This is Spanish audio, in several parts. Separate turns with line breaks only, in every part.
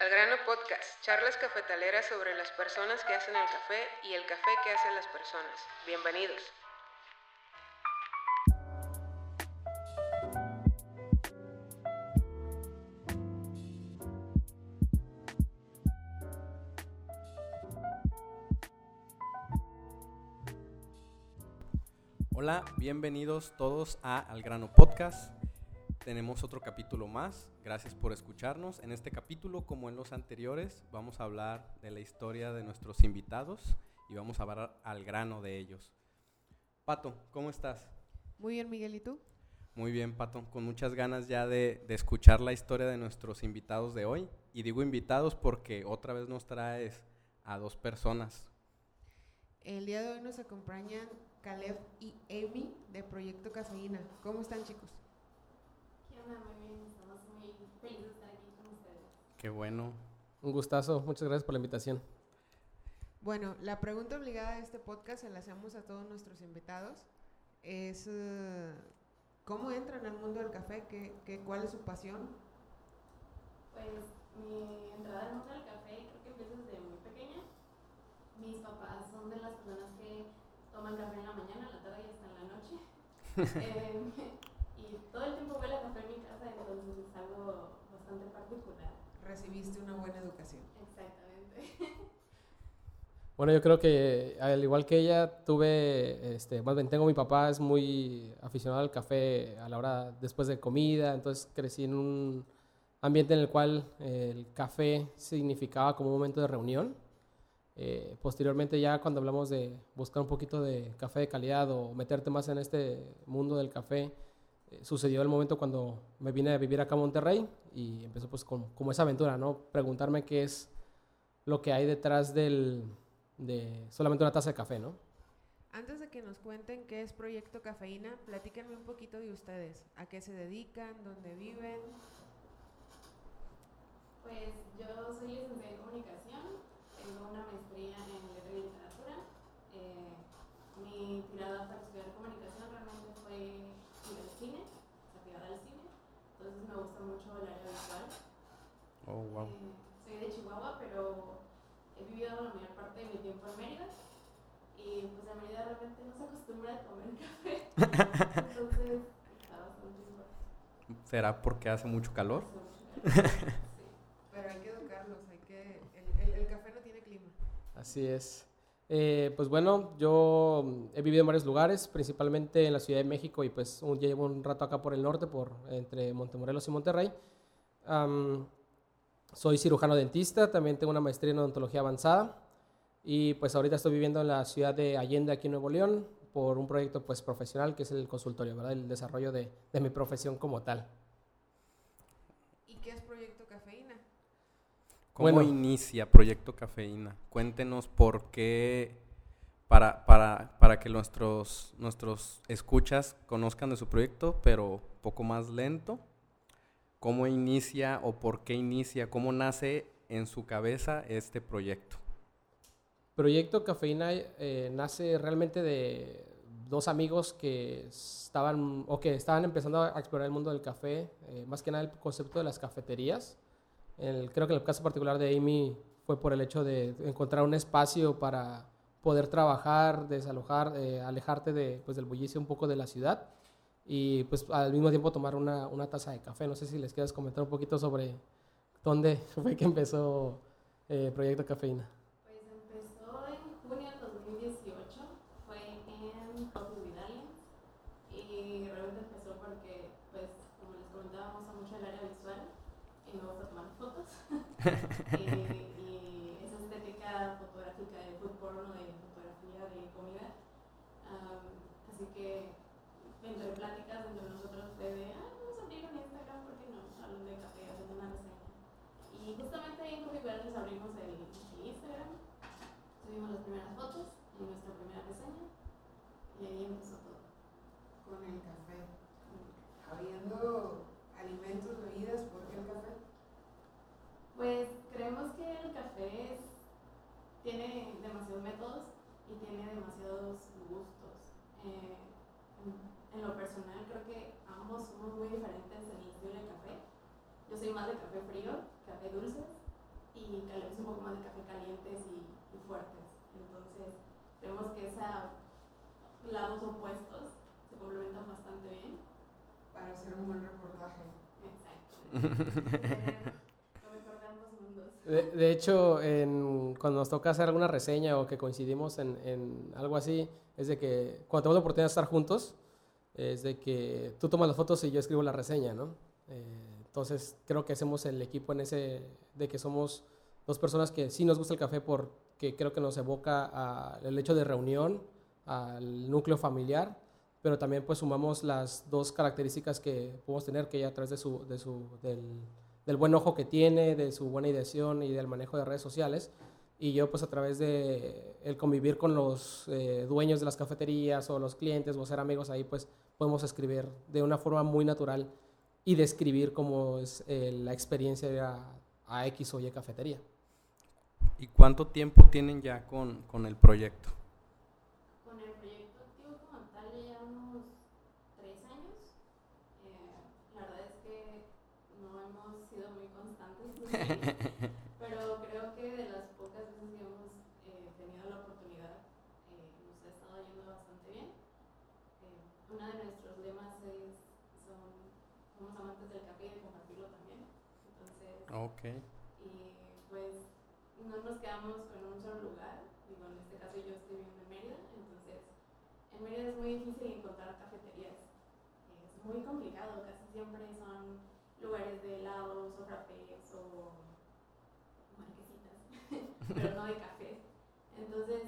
Al grano podcast, charlas cafetaleras sobre las personas que hacen el café y el café que hacen las personas. Bienvenidos.
Hola, bienvenidos todos a Al Grano Podcast. Tenemos otro capítulo más. Gracias por escucharnos. En este capítulo, como en los anteriores, vamos a hablar de la historia de nuestros invitados y vamos a hablar al grano de ellos. Pato, ¿cómo estás?
Muy bien, Miguel, ¿y tú?
Muy bien, Pato, con muchas ganas ya de, de escuchar la historia de nuestros invitados de hoy. Y digo invitados porque otra vez nos traes a dos personas.
El día de hoy nos acompañan Caleb y Amy de Proyecto Cafeína. ¿Cómo están, chicos?
Muy bien, estamos muy felices de estar aquí con ustedes.
Qué bueno.
Un gustazo, muchas gracias por la invitación.
Bueno, la pregunta obligada de este podcast se la hacemos a todos nuestros invitados. Es, eh, ¿cómo entran al mundo del café? ¿Qué, qué, ¿Cuál es su pasión?
Pues mi entrada al mundo del café creo que empieza desde muy pequeña. Mis papás son de las personas que toman café en la mañana, en la tarde y hasta en la noche. Eh, y todo el tiempo huele a café en mi casa, entonces es algo bastante particular.
Recibiste una buena educación.
Exactamente.
Bueno, yo creo que al igual que ella, tuve, este, más bien tengo mi papá, es muy aficionado al café a la hora después de comida, entonces crecí en un ambiente en el cual eh, el café significaba como un momento de reunión. Eh, posteriormente ya cuando hablamos de buscar un poquito de café de calidad o meterte más en este mundo del café, eh, sucedió el momento cuando me vine a vivir acá a Monterrey y empezó pues con, como esa aventura, ¿no? Preguntarme qué es lo que hay detrás del, de solamente una taza de café, ¿no?
Antes de que nos cuenten qué es Proyecto Cafeína, platíquenme un poquito de ustedes. ¿A qué se dedican? ¿Dónde viven?
Pues yo soy licenciada en comunicación, tengo una maestría en letra y literatura. Eh, mi tirada para estudiar comunicación realmente fue ir al cine, o sea, tirada al cine. Entonces me gusta mucho el área visual.
Oh, wow.
Eh, soy de Chihuahua, pero he vivido la mayor parte de mi tiempo en Mérida. Y pues en Mérida realmente no se acostumbra a comer café. Entonces está bastante fuerte.
¿Será porque hace mucho calor?
Hace mucho calor. Sí.
Pero hay que educarlos, hay que... El, el- el café no tiene clima.
Así es. Eh, pues bueno, yo mm, he vivido en varios lugares, principalmente en la Ciudad de México y pues un- llevo un rato acá por el norte, por entre Montemorelos y Monterrey. Am, soy cirujano dentista, también tengo una maestría en odontología avanzada y pues ahorita estoy viviendo en la ciudad de Allende, aquí en Nuevo León, por un proyecto pues profesional que es el consultorio, ¿verdad? El desarrollo de, de mi profesión como tal.
¿Y qué es Proyecto Cafeína?
¿Cómo
Bueno.
inicia Proyecto Cafeína? Cuéntenos por qué, para, para, para que nuestros, nuestros escuchas conozcan de su proyecto, pero poco más lento. ¿Cómo inicia o por qué inicia? ¿Cómo nace en su cabeza este proyecto?
Proyecto Cafeína eh, nace realmente de dos amigos que estaban o que estaban empezando a explorar el mundo del café, eh, más que nada el concepto de las cafeterías. Creo que el caso particular de Amy fue por el hecho de encontrar un espacio para poder trabajar, desalojar, eh, alejarte de, pues, del bullicio un poco de la ciudad y pues al mismo tiempo tomar una, una taza de café. No sé si les quieres comentar un poquito sobre dónde fue que empezó eh, Proyecto Cafeína.
Pues empezó en junio del 2018, fue en Coffee with Aliens y realmente empezó porque, pues, como les comentaba, me gusta mucho el área visual y me gusta tomar fotos y, esa estética fotográfica de food porn o de fotografía de comida. Am, así que entre pláticas entre nosotros de, ah, vamos a abrir un Instagram, ¿por qué no? Hablando de café, haciendo una reseña. Y justamente ahí en Coffee abrimos el, el Instagram subimos las primeras fotos y nuestra primera reseña y ahí empezó todo.
Con el café. Habiendo alimentos, bebidas, ¿por qué el café?
Pues creemos que el café es- tiene demasiados métodos y tiene demasiados gustos. Eh, en- en lo personal creo que ambos somos muy diferentes en el estilo de café. Yo soy más de café frío, café dulce, y queremos un poco más de café calientes y, y fuertes. Entonces, vemos que esos lados opuestos se complementan bastante bien.
Para hacer un buen reportaje.
Exacto. De.
De, hecho, en- cuando nos toca hacer alguna reseña o que coincidimos en, en algo así, es de que cuando tenemos la oportunidad de estar juntos, es de que tú tomas las fotos y yo escribo la reseña, ¿no? Eh, entonces, creo que hacemos el equipo en ese, de que somos dos personas que sí nos gusta el café porque creo que nos evoca al hecho de reunión, al núcleo familiar, pero también pues sumamos las dos características que podemos tener, que ella a través de su, de su, del, del buen ojo que tiene, de su buena ideación y del manejo de redes sociales. Y yo pues a través de el convivir con los eh, dueños de las cafeterías o los clientes o ser amigos ahí, pues podemos escribir de una forma muy natural y describir cómo es eh, la experiencia de a, a X o Y cafetería.
¿Y cuánto tiempo tienen ya con, con el proyecto?
Con el proyecto activo como tal ya llevamos tres años. Eh, la verdad es que no hemos sido muy constantes, pero creo que de las pocas veces que hemos eh, tenido la oportunidad eh, nos ha estado yendo bastante bien. Eh, uno de nuestros lemas es son, somos amantes del café y de compartirlo también. Entonces,
Ok.
y pues no nos quedamos con un solo lugar. Digo, en este caso yo estoy viviendo en Mérida, entonces en Mérida es muy difícil encontrar cafeterías. Es muy complicado, casi siempre son lugares de helados o frappés o marquesitas, pero no de cafés. Entonces,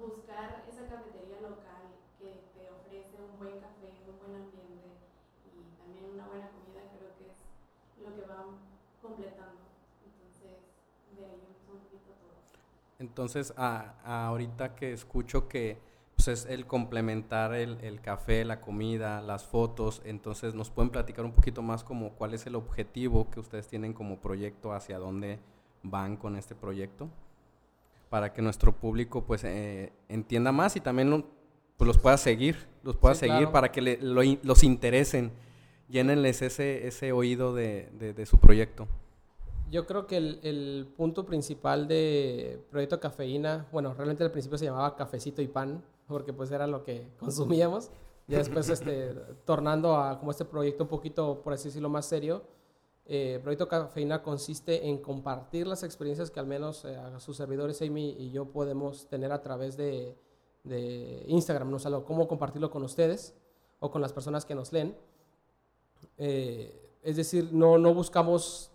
buscar esa cafetería local que te ofrece un buen café, un buen ambiente y también una buena comida, creo que es lo que va completando. Entonces, de ahí empezó un poquito todo.
Entonces, a, a ahorita que escucho que pues, es el complementar el, el café, la comida, las fotos, entonces nos pueden platicar un poquito más como cuál es el objetivo que ustedes tienen como proyecto, hacia dónde van con este proyecto, para que nuestro público pues eh, entienda más y también lo- pues, los pueda seguir, los pueda
Sí,
seguir
claro.
para que le- lo los interesen, llénenles ese, ese oído de- de- de su proyecto.
Yo creo que el, el punto principal de Proyecto Cafeína, bueno, realmente al principio se llamaba Cafecito y Pan, porque pues era lo que consumíamos. Ya después, este, tornando a como este proyecto un poquito, por así decirlo, más serio, eh, Proyecto Cafeína consiste en compartir las experiencias que al menos eh, a sus servidores Amy y yo podemos tener a través de, de Instagram, ¿no? O sea, lo- cómo compartirlo con ustedes o con las personas que nos leen. Eh, es decir, no, no buscamos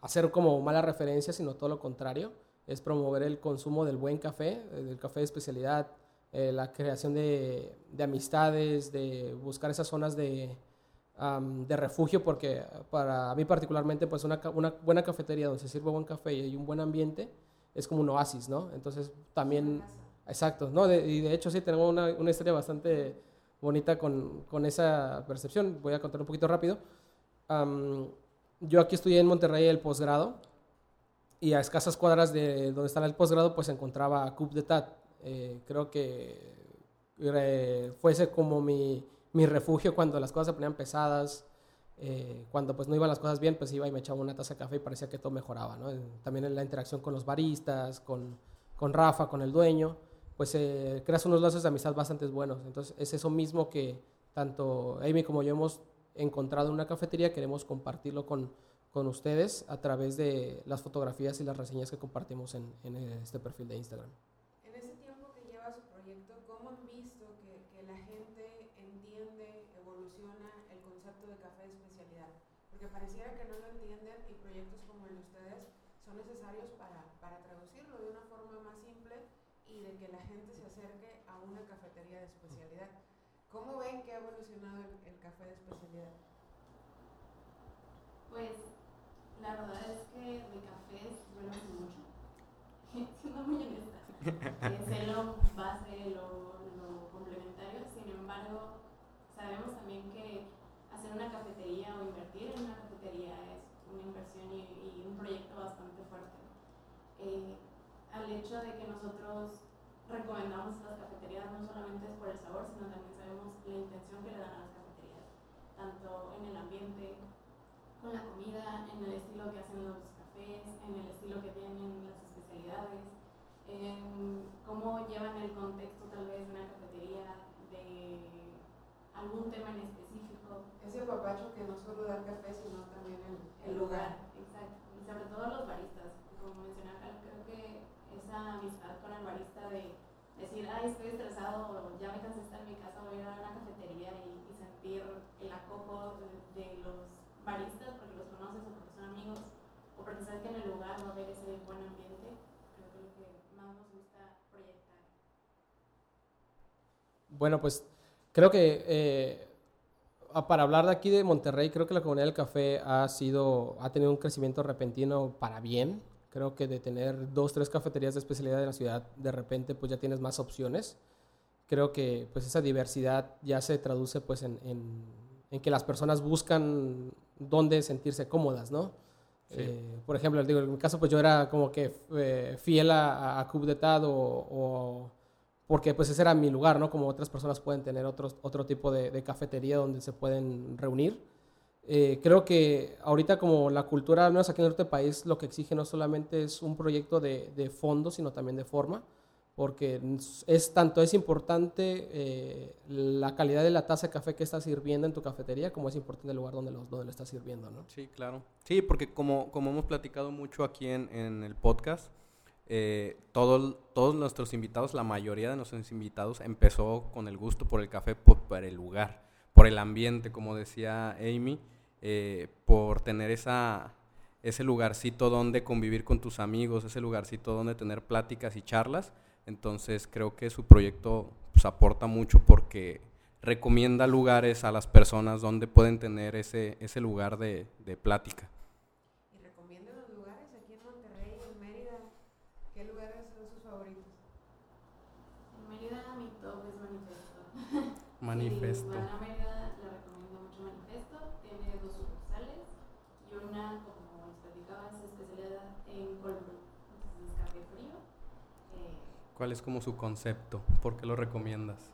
hacer como mala referencia, sino todo lo contrario. Es promover el consumo del buen café, eh, del café de especialidad, eh, la creación de, de amistades, de buscar esas zonas de, de refugio, porque para mí particularmente, pues una buena cafetería donde se sirve buen café y hay un buen ambiente, es como un oasis, ¿no? Entonces también... Exacto, no, de- y de hecho sí tenemos una, una historia bastante bonita con, con esa percepción. Voy a contar un poquito rápido. Am, yo aquí estudié en Monterrey el posgrado y a escasas cuadras de donde estaba el posgrado pues encontraba Cup de Tat. Eh, creo que fuese como mi, mi refugio cuando las cosas se ponían pesadas. eh, cuando pues no iban las cosas bien, pues iba y me echaba una taza de café y parecía que todo mejoraba. ¿no? También en la interacción con los baristas, con, con Rafa, con el dueño, pues eh, creas unos lazos de amistad bastante buenos. Entonces es eso mismo que tanto Amy como yo hemos encontrado en una cafetería, queremos compartirlo con, con ustedes a través de las fotografías y las reseñas que compartimos en, en este perfil de Instagram.
En ese tiempo que lleva su proyecto, ¿cómo han visto que, que la gente entiende, evoluciona el concepto de café de especialidad? Porque pareciera que no lo entienden y proyectos como el de ustedes son necesarios para, para traducirlo de una forma más simple y de que la gente se acerque a una cafetería de especialidad. ¿Cómo ven que ha evolucionado el, el café de especialidad?
Pues la verdad es que yo no sé mucho, siendo muy honesta. Eh, sé lo base, lo, lo complementario, sin embargo, sabemos también que hacer una cafetería o invertir en una cafetería es una inversión y, y un proyecto bastante fuerte. Eh, al hecho de que nosotros recomendamos las cafeterías no solamente es por el sabor, sino también sabemos la intención que le dan a las cafeterías, tanto en el ambiente, con la comida, en el estilo que hacen los cafés, en el estilo que tienen las especialidades, en cómo llevan el contexto tal vez de una cafetería, de algún tema en específico.
Ese apapacho que no solo da café, sino también el, el lugar.
Exacto, y sobre todo los baristas. Como mencionaba, creo que esa amistad con el barista de decir, ay, estoy estresado, ya me cansé de estar en mi casa, voy a ese buen ambiente, creo que lo que más nos gusta proyectar.
Bueno, pues creo que eh, para hablar de aquí de Monterrey, creo que la comunidad del café ha sido, ha tenido un crecimiento repentino para bien. Creo que de tener dos, tres cafeterías de especialidad en la ciudad, de repente pues ya tienes más opciones. Creo que pues esa diversidad ya se traduce pues en- en que las personas buscan dónde sentirse cómodas, ¿no?
Sí.
Eh, por ejemplo, digo, en mi caso pues yo era como que eh, fiel a, a Coupe d'Etat o, o porque pues ese era mi lugar, ¿no? Como otras personas pueden tener otros, otro tipo de, de cafetería donde se pueden reunir. Eh, creo que ahorita como la cultura, al menos aquí en el norte del país, lo que exige no solamente es un proyecto de, de fondo, sino también de forma, porque es tanto es importante eh, la calidad de la taza de café que estás sirviendo en tu cafetería, como es importante el lugar donde lo, donde lo estás sirviendo, ¿no?
Sí, claro. Sí, porque como, como hemos platicado mucho aquí en, en el podcast, eh, todo- todos nuestros invitados, la mayoría de nuestros invitados empezó con el gusto por el café, por, por el lugar, por el ambiente, como decía Amy, eh, por tener esa, ese lugarcito donde convivir con tus amigos, ese lugarcito donde tener pláticas y charlas. Entonces creo que su proyecto pues, aporta mucho porque recomienda lugares a las personas donde pueden tener ese, ese lugar de, de plática.
Y recomienden los lugares aquí en Monterrey, en Mérida. ¿Qué lugares son sus favoritos?
En Mérida mi top es Manifesto.
Manifesto.
Si van a Mérida, le recomiendo mucho Manifesto. Tiene dos sucursales y una, como les platicaba, es especialidad en cold brew. Entonces es café frío. Eh,
¿Cuál es como su concepto? ¿Por qué lo recomiendas?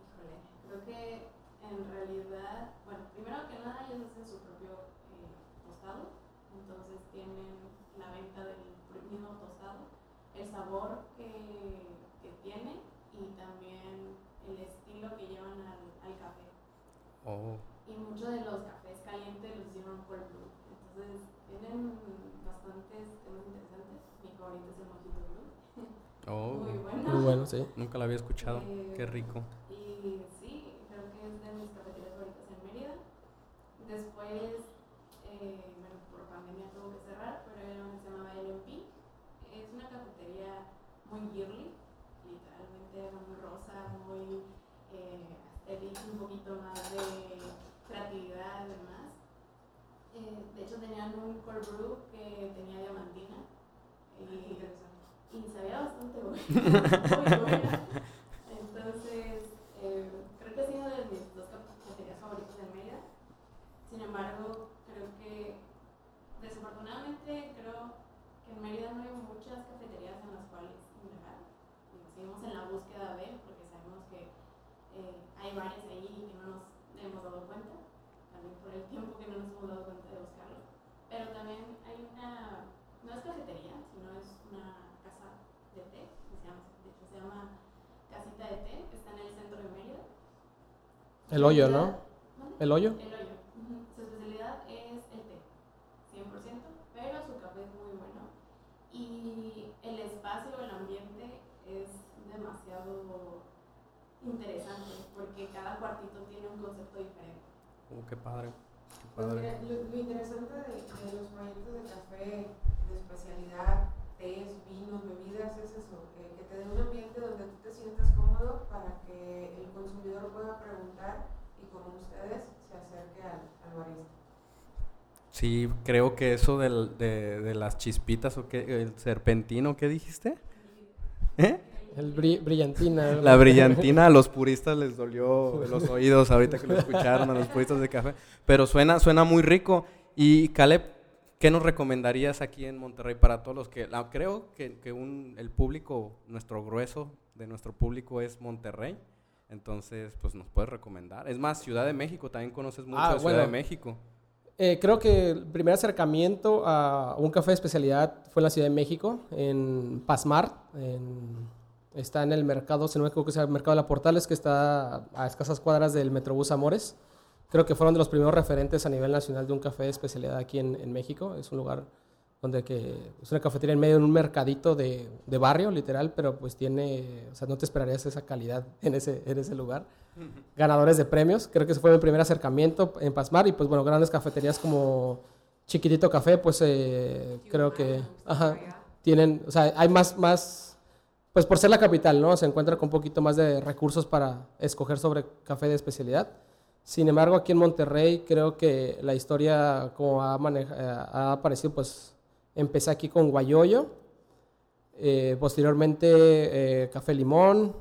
híjole, creo que en realidad, bueno, primero que nada ellos hacen su propio eh, tostado. Entonces tienen la venta del mismo tostado, el sabor que, que tiene y también el estilo que llevan al, al café.
Oh,
Y muchos de los cafés calientes los hicieron cold brew. Entonces tienen bastantes temas interesantes. Mi favorito es el mojito blue.
oh,
Muy bueno.
Sí.
nunca lo había escuchado.
Eh,
Qué rico.
Y sí, creo que es de mis cafeterías favoritas en Mérida. Después, eh, bueno, por pandemia tuvo que cerrar, pero era una que se llamaba LMP. Es una cafetería muy girly, literalmente era muy rosa, muy eh, un poquito más de creatividad y demás. Eh, de hecho, tenían un cold brew que tenía diamantina. Y
Interesante.
Y sabía bastante bueno, muy buena. Entonces, eh, creo que ha sido de mis dos cafeterías favoritas de Mérida. Sin embargo, creo que desafortunadamente creo que en Mérida no hay muchas cafeterías en las cuales indagar. Digo, seguimos en la búsqueda de, porque sabemos que eh, hay varias ahí y que no nos hemos dado cuenta, también por el tiempo que no nos hemos dado cuenta de buscarlo. Pero también hay una, no es cafetería, sino es una casa de té, que se llama, de hecho se llama Casita de Té, que está en el centro de Mérida.
El hoyo, ¿no? El hoyo.
El hoyo. Su especialidad es el té, 100%, pero su café es muy bueno. Y el espacio, el ambiente es demasiado interesante porque cada cuartito tiene un concepto diferente.
Oh, qué padre. Qué
Pues
padre.
mira, lo, lo interesante de, de los proyectos de café de especialidad, tés, vinos, bebidas, es eso, que, que te dé un ambiente donde tú te sientas cómodo para que el consumidor pueda preguntar y como ustedes se acerque al, al barista.
Sí, creo que eso del- de, de las chispitas o qué, el serpentino, ¿qué dijiste? ¿Eh?
El bri- brillantina.
La brillantina a los puristas les dolió los oídos ahorita que lo escucharon, a los puristas de café. Pero suena, suena muy rico. Y Caleb, ¿qué nos recomendarías aquí en Monterrey para todos los que... la- creo que, que un, el público, nuestro grueso de nuestro público es Monterrey. Entonces, pues nos puedes recomendar. Es más, Ciudad de México, también conoces mucho
Ah,
de Ciudad
bueno.
de México.
Eh, creo que el primer acercamiento a un café de especialidad fue en la Ciudad de México, en Pasmar, en Está en el mercado, si no me equivoco, es el mercado de la Portales, que está a escasas cuadras del Metrobús Amores. Creo que fueron de los primeros referentes a nivel nacional de un café de especialidad aquí en, en México. Es un lugar donde que es una cafetería en medio de un mercadito de, de, barrio, literal, pero pues tiene, o sea, no te esperarías esa calidad en ese, en ese lugar. Ganadores de premios, creo que ese fue mi primer acercamiento en Pasmar y pues bueno, grandes cafeterías como Chiquitito Café, pues eh, creo que, ajá, tienen, o sea, hay más, más, pues por ser la capital, ¿no? Se encuentra con un poquito más de recursos para escoger sobre café de especialidad. Sin embargo, aquí en Monterrey creo que la historia como ha, ha aparecido, pues Empecé aquí con Guayoyo, eh, posteriormente eh, Café Limón,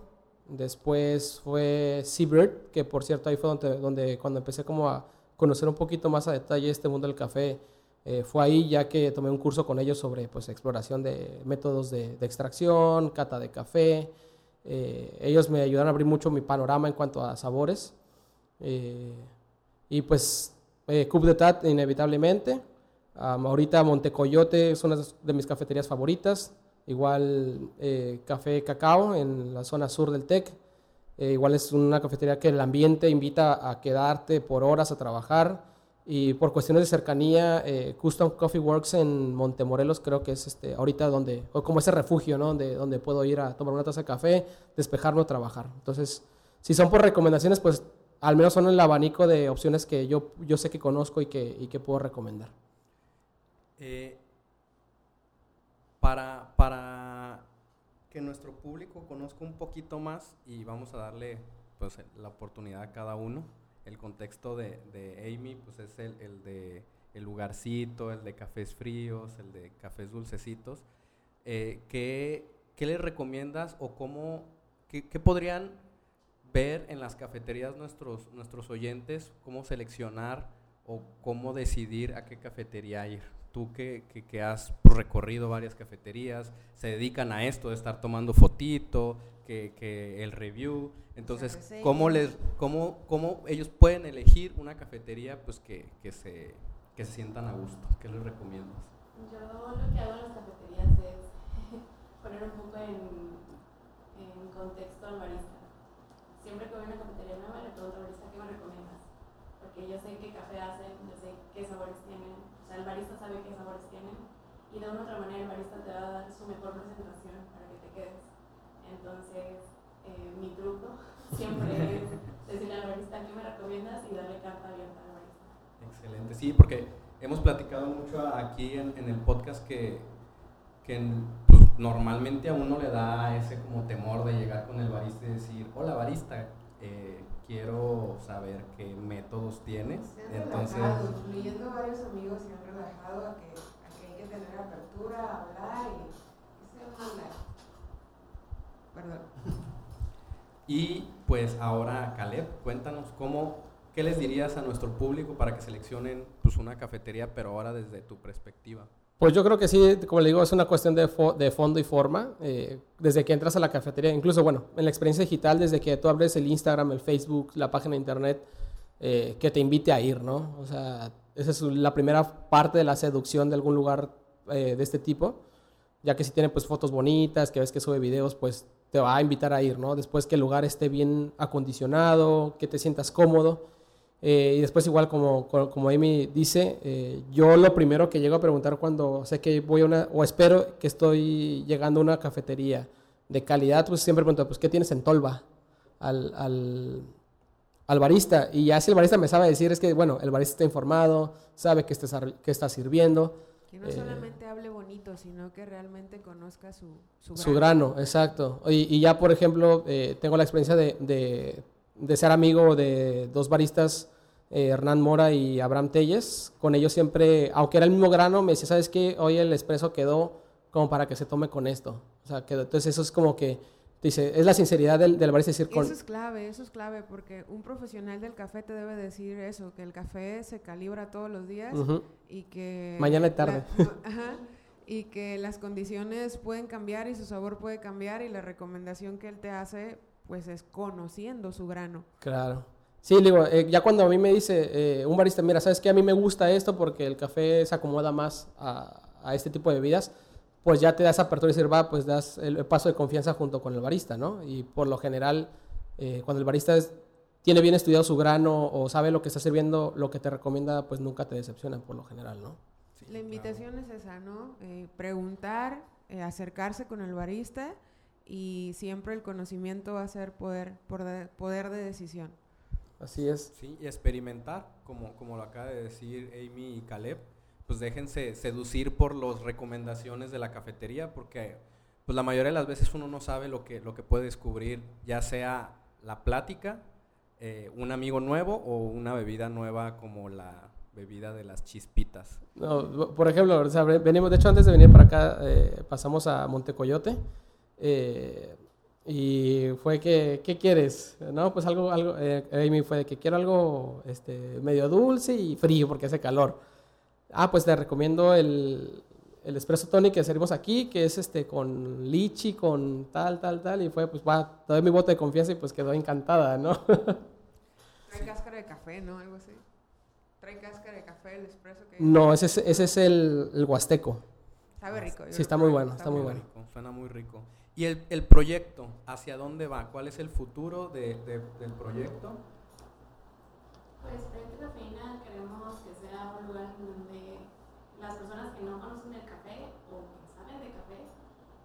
después fue Seabird, que por cierto ahí fue donde, cuando empecé como a conocer un poquito más a detalle este mundo del café, eh, fue ahí ya que tomé un curso con ellos sobre pues, exploración de métodos de, de extracción, cata de café. ellos me ayudaron a abrir mucho mi panorama en cuanto a sabores. Y pues Coupe de Tat inevitablemente. ahorita Montecoyote es una de mis cafeterías favoritas. Igual eh, Café Cacao en la zona sur del TEC. Eh, igual es una cafetería que el ambiente invita a quedarte por horas a trabajar. Y por cuestiones de cercanía, eh, Custom Coffee Works en Montemorelos creo que es este, ahorita donde, o como ese refugio, ¿no? Donde, donde puedo ir a tomar una taza de café, despejarme o trabajar. Entonces, si son por recomendaciones, pues al menos son el abanico de opciones que yo, yo sé que conozco y que, y que puedo recomendar.
Eh, para, para que nuestro público conozca un poquito más y vamos a darle pues, la oportunidad a cada uno. El contexto de, de Amy pues, es el, el, de el lugarcito, el de cafés fríos, el de cafés dulcecitos. Eh, ¿qué, ¿Qué les recomiendas o cómo, qué, qué podrían ver en las cafeterías nuestros, nuestros oyentes, cómo seleccionar o cómo decidir a qué cafetería ir? tú que, que, has recorrido varias cafeterías, se dedican a esto de estar tomando fotito, que, que el review. Entonces, ¿cómo, les, cómo, ¿cómo ellos pueden elegir una cafetería pues que, que, se, que se sientan a gusto? ¿Qué les recomiendas?
Yo lo que hago en las cafeterías es poner un poco en, en contexto al barista. Siempre que voy a una cafetería nueva le pregunto al barista qué me recomiendas. Porque yo sé qué café hacen, yo sé qué sabores tienen o sea, el barista sabe qué sabores tienen y de una u otra manera el barista te va a dar su mejor presentación para que te quedes. Entonces, eh, mi truco siempre es decirle al barista qué me recomiendas y darle carta abierta al barista.
Excelente, sí, porque hemos platicado mucho aquí en, en el podcast que, que pues, normalmente a uno le da ese como temor de llegar con el barista y decir, hola barista, eh, quiero saber qué métodos tienes.
Se han Entonces, relajado, incluyendo varios amigos se han relajado a que, a que hay que tener apertura, hablar y, y se hablar. Perdón.
Y pues ahora, Caleb, cuéntanos cómo, qué les dirías a nuestro público para que seleccionen pues, una cafetería, pero ahora desde tu perspectiva.
Pues yo creo que sí, como le digo, es una cuestión de, fo de fondo y forma. Eh, desde que entras a la cafetería, incluso, bueno, en la experiencia digital, desde que tú abres el Instagram, el Facebook, la página de internet, eh, que te invite a ir, ¿no? O sea, esa es la primera parte de la seducción de algún lugar eh, de este tipo, ya que si tiene pues fotos bonitas, que ves que sube videos, pues te va a invitar a ir, ¿no? Después que el lugar esté bien acondicionado, que te sientas cómodo. Eh, y después igual como, como Amy dice, eh, yo lo primero que llego a preguntar cuando sé que voy a una, o espero que estoy llegando a una cafetería de calidad, pues siempre pregunto, pues ¿qué tienes en Tolva? Al, al, al, barista. Y ya si el barista me sabe decir, es que, bueno, el barista está informado, sabe que está, que está sirviendo.
Que no eh, solamente hable bonito, sino que realmente conozca su, su
grano. Su grano, exacto. Y, y ya, por ejemplo, tengo la experiencia de, de de ser amigo de dos baristas, eh, Hernán Mora y Abraham Telles. Con ellos siempre, aunque era el mismo grano, me decía, ¿sabes qué? Hoy el expreso quedó como para que se tome con esto. O sea, quedó. Entonces eso es como que, dice, es la sinceridad del, del barista decir con...
Eso es clave, eso es clave, porque un profesional del café te debe decir eso, que el café se calibra todos los días y que...
Mañana y tarde.
ajá, y que las condiciones pueden cambiar y su sabor puede cambiar y la recomendación que él te hace pues es conociendo su grano.
Claro. Sí, digo, eh, ya cuando a mí me dice eh, un barista, mira, ¿sabes qué? A mí me gusta esto porque el café se acomoda más a, a, este tipo de bebidas, pues ya te da esa apertura y decir, va, pues das el paso de confianza junto con el barista, ¿no? Y por lo general, eh, cuando el barista es- tiene bien estudiado su grano o sabe lo que está sirviendo, lo que te recomienda, pues nunca te decepciona por lo general, ¿no?
Sí,
La
claro.
invitación es esa, ¿no? Eh, preguntar, eh, acercarse con el barista y siempre el conocimiento va a ser poder, poder, poder de decisión.
Así es.
Sí, y experimentar, como, como lo acaba de decir Amy y Caleb, pues déjense seducir por las recomendaciones de la cafetería, porque pues la mayoría de las veces uno no sabe lo que, lo que puede descubrir, ya sea la plática, eh, un amigo nuevo o una bebida nueva como la bebida de las chispitas.
No, por ejemplo, o sea, ve- venimos, de hecho antes de venir para acá eh, pasamos a Montecoyote eh, y fue que, ¿qué quieres? No, pues algo, algo, eh, Amy fue de que quiero algo este, medio dulce y frío porque hace calor. Ah, pues te recomiendo el, el espresso tonic que servimos aquí, que es este con lichi, con tal, tal, tal, y fue, pues va, te doy mi voto de confianza y pues quedó encantada, ¿no?
Trae cáscara de café, ¿no? Algo así. Trae cáscara de café, el espresso que...
no, ese es, ese es el, el huasteco.
Sabe rico.
Sí, está muy bueno, está muy bueno.
rico, suena muy rico. ¿Y el, el proyecto? ¿Hacia dónde va? ¿Cuál es el futuro de- de- del proyecto?
Pues Proyecto Cafeína queremos que sea un lugar donde las personas que no conocen el café o que saben de café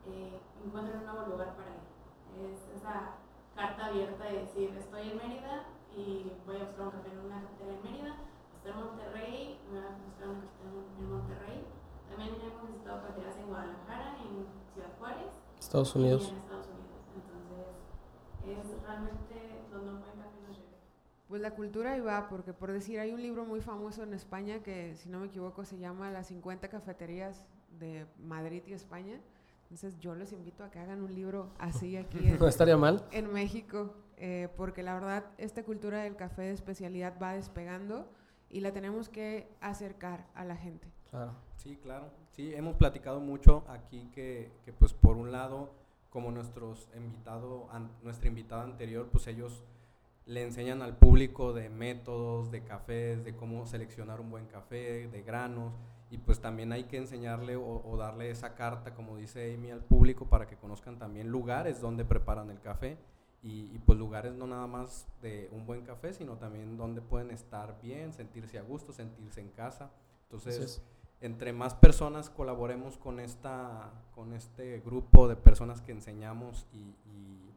eh, encuentren un nuevo lugar para ir. Es esa carta abierta de decir, estoy en Mérida y voy a buscar un café en una cafetería en Mérida, estoy en Monterrey, voy a buscar una cafetería en- en Monterrey. También hemos visitado cafeterías en Guadalajara, en Ciudad Juárez
Estados
y
Unidos.
en Estados Unidos. Entonces, es realmente donde un buen café nos lleve.
Pues la cultura ahí va, porque por decir, hay un libro muy famoso en España que, si no me equivoco, se llama Las 50 cafeterías de Madrid y España. Entonces yo los invito a que hagan un libro así aquí en,
No estaría mal.
en México, eh, porque la verdad esta cultura del café de especialidad va despegando y la tenemos que acercar a la gente.
Claro.
Sí, claro. Sí, hemos platicado mucho aquí que, que, pues por un lado, como nuestros invitado, an- nuestra invitada anterior, pues ellos le enseñan al público de métodos, de cafés, de cómo seleccionar un buen café, de granos, y pues también hay que enseñarle o, o darle esa carta, como dice Amy, al público para que conozcan también lugares donde preparan el café. Y, y, pues lugares no nada más de un buen café, sino también donde pueden estar bien, sentirse a gusto, sentirse en casa. Entonces. Entre más personas colaboremos con esta con este grupo de personas que enseñamos y, y-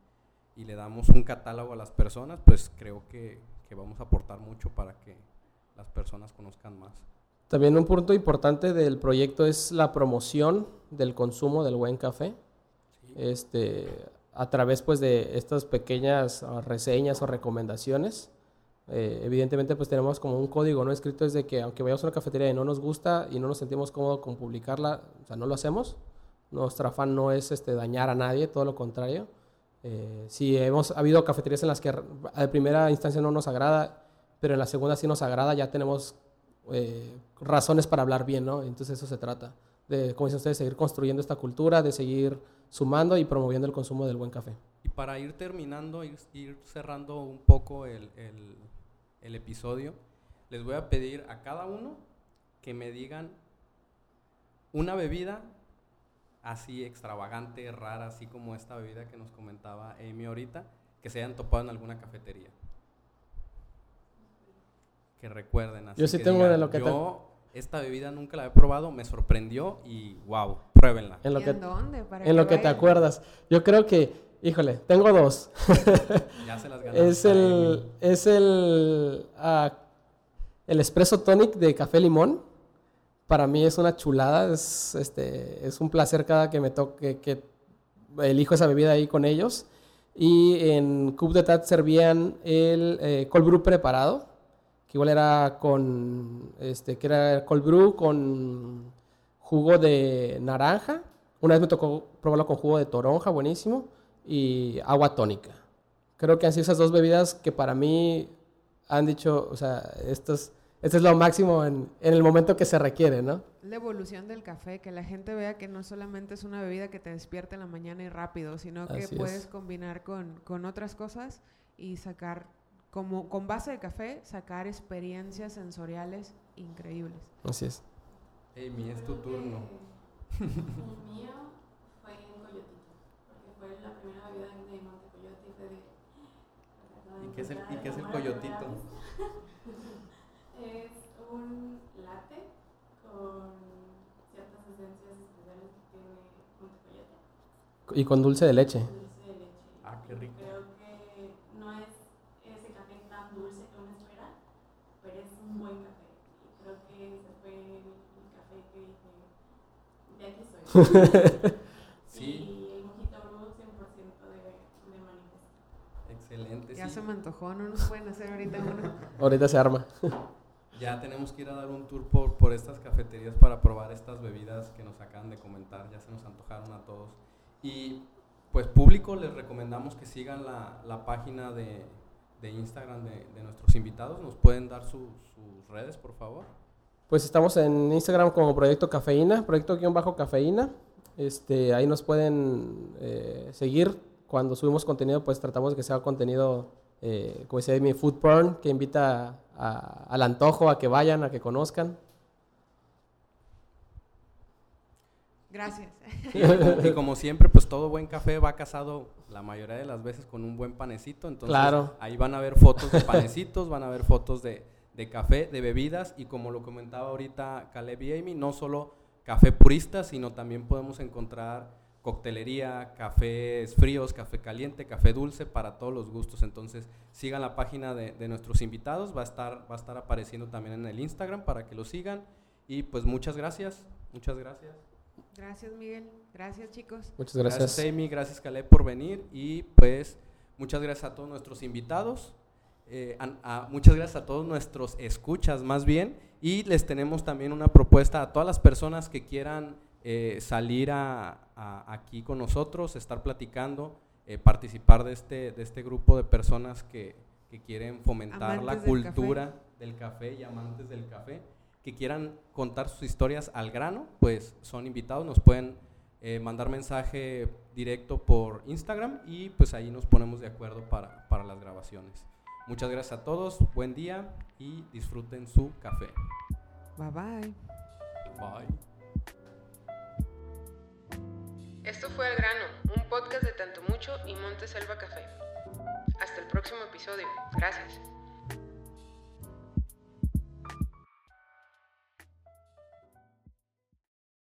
y le damos un catálogo a las personas, pues creo que, que vamos a aportar mucho para que las personas conozcan más.
También un punto importante del proyecto es la promoción del consumo del buen café.
Sí.
Este, a través pues de estas pequeñas reseñas o recomendaciones. Eh, evidentemente pues tenemos como un código no escrito es de que aunque vayamos a una cafetería y no nos gusta y no nos sentimos cómodos con publicarla, o sea, no lo hacemos. Nuestro afán no es este, dañar a nadie, todo lo contrario. Eh, si hemos ha habido cafeterías en las que a primera instancia no nos agrada, pero en la segunda sí nos agrada, ya tenemos eh, razones para hablar bien, ¿no? Entonces eso se trata, de, como dicen ustedes, seguir construyendo esta cultura, de seguir sumando y promoviendo el consumo del buen café.
Y para ir terminando, ir, ir cerrando un poco el, el- el episodio, les voy a pedir a cada uno que me digan una bebida así extravagante, rara, así como esta bebida que nos comentaba Amy ahorita, que se hayan topado en alguna cafetería. Que recuerden. Así
Yo sí
que
tengo
digan,
de lo que te-
Yo esta bebida nunca la he probado, me sorprendió y wow, pruébenla.
En lo
¿Y
que,
en dónde? Para
en lo que te acuerdas. Yo creo que, híjole, tengo dos.
Ya se las
es el, es el, ah, el espresso tonic de café limón. Para mí es una chulada, es, este, es un placer cada que me toque, que elijo esa bebida ahí con ellos. Y en Coupe de Tat servían el eh, cold brew preparado, que igual era con, este, que era cold brew con jugo de naranja. Una vez me tocó probarlo con jugo de toronja, buenísimo, y agua tónica. Creo que han sido esas dos bebidas que para mí han dicho, o sea, esto es, esto es lo máximo en, en el momento que se requiere, ¿no?
La evolución del café, que la gente vea que no solamente es una bebida que te despierta en la mañana y rápido, sino que
Así es.
puedes combinar con, con otras cosas y sacar, como con base de café, sacar experiencias sensoriales increíbles.
Así es.
Amy, es tu turno.
El mío fue en Coyotito, porque fue la primera bebida de Montecoyote y fue de...
¿Y qué es el- y qué es el coyotito?
Es un latte con ciertas esencias especiales que tiene Montecoyote.
Y con dulce de leche.
Dulce de leche.
Ah, qué rico.
Creo que no es ese café tan dulce que uno espera, pero es un buen café. Y creo que ese fue el, el café que dije, de aquí soy.
Sí,
Y el mojito bru 100% de, de manifiesto.
excelente.
Ya
sí.
Se me antojó, no nos pueden hacer ahorita uno.
Ahorita se arma.
Ya tenemos que ir a dar un tour por, por estas cafeterías para probar estas bebidas que nos acaban de comentar. Ya se nos antojaron a todos. Y pues público, les recomendamos que sigan la, la página de, de Instagram de, de nuestros invitados. ¿Nos pueden dar su- sus redes, por favor?
Pues estamos en Instagram como Proyecto Cafeína, Proyecto-Cafeína. Este, ahí nos pueden eh, seguir. Cuando subimos contenido, pues tratamos de que sea contenido, eh, como decía mi food porn, que invita a- al antojo, a que vayan, a que conozcan.
Gracias.
Y como siempre, pues todo buen café va casado la mayoría de las veces con un buen panecito. Entonces
Claro.
ahí van a ver fotos de panecitos, van a ver fotos de, de café, de bebidas. Y como lo comentaba ahorita Caleb y Amy, no solo café purista, sino también podemos encontrar coctelería, cafés fríos, café caliente, café dulce para todos los gustos. Entonces sigan la página de, de nuestros invitados, va a, estar, va a estar apareciendo también en el Instagram para que lo sigan. Y pues muchas gracias, muchas gracias.
Gracias, Miguel. Gracias, chicos.
Muchas gracias.
Amy, gracias Caleb por venir y pues muchas gracias a todos nuestros invitados, eh, a- a- muchas gracias a todos nuestros escuchas más bien y les tenemos también una propuesta a todas las personas que quieran eh, salir a, a- aquí con nosotros, estar platicando, eh, participar de este, de este grupo de personas que, que quieren fomentar la
del
cultura del café y amantes del café, que quieran contar sus historias al grano, pues son invitados, nos pueden eh, mandar mensaje directo por Instagram y pues ahí nos ponemos de acuerdo para, para las grabaciones. Muchas gracias a todos, buen día y disfruten su café.
Bye bye.
Bye.
Esto fue El Grano, un podcast de Tanto Mucho y Monte Selva Café. Hasta el próximo episodio. Gracias.